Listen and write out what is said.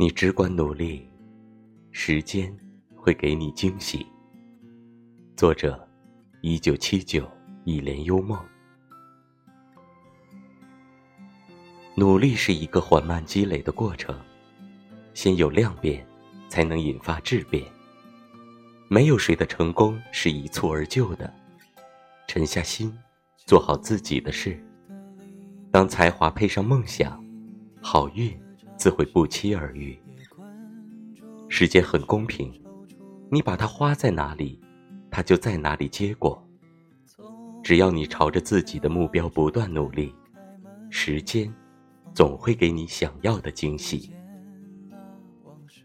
你只管努力，时间会给你惊喜。作者：一九七九，一帘幽梦。努力是一个缓慢积累的过程，先有量变，才能引发质变。没有谁的成功是一蹴而就的。沉下心，做好自己的事。当才华配上梦想，好运。自会不期而遇。时间很公平，你把它花在哪里，它就在哪里结果。只要你朝着自己的目标不断努力，时间总会给你想要的惊喜。往事。